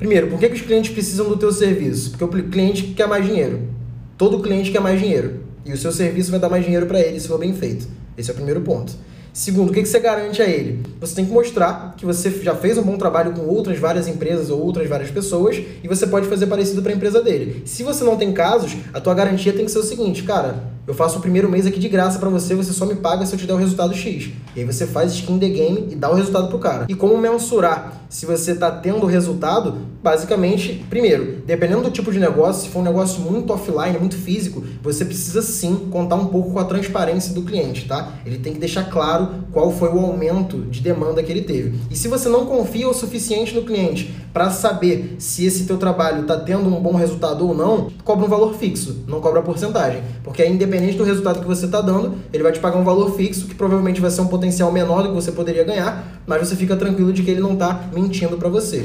Primeiro, por que, que os clientes precisam do teu serviço? Porque o cliente quer mais dinheiro. Todo cliente quer mais dinheiro. E o seu serviço vai dar mais dinheiro para ele se for bem feito. Esse é o primeiro ponto. Segundo, o que, que você garante a ele? Você tem que mostrar que você já fez um bom trabalho com outras várias empresas ou outras várias pessoas e você pode fazer parecido para a empresa dele. Se você não tem casos, a tua garantia tem que ser o seguinte, cara, eu faço o primeiro mês aqui de graça para você, você só me paga se eu te der o resultado X. E aí você faz skin the game e dá o resultado pro cara. E como mensurar se você está tendo resultado? Basicamente, primeiro, dependendo do tipo de negócio, se for um negócio muito offline, muito físico, você precisa sim contar um pouco com a transparência do cliente, tá? Ele tem que deixar claro qual foi o aumento de demanda que ele teve. E se você não confia o suficiente no cliente para saber se esse teu trabalho está tendo um bom resultado ou não, cobra um valor fixo, não cobra porcentagem, porque aí independente independente do resultado que você está dando, ele vai te pagar um valor fixo, que provavelmente vai ser um potencial menor do que você poderia ganhar, mas você fica tranquilo de que ele não está mentindo para você.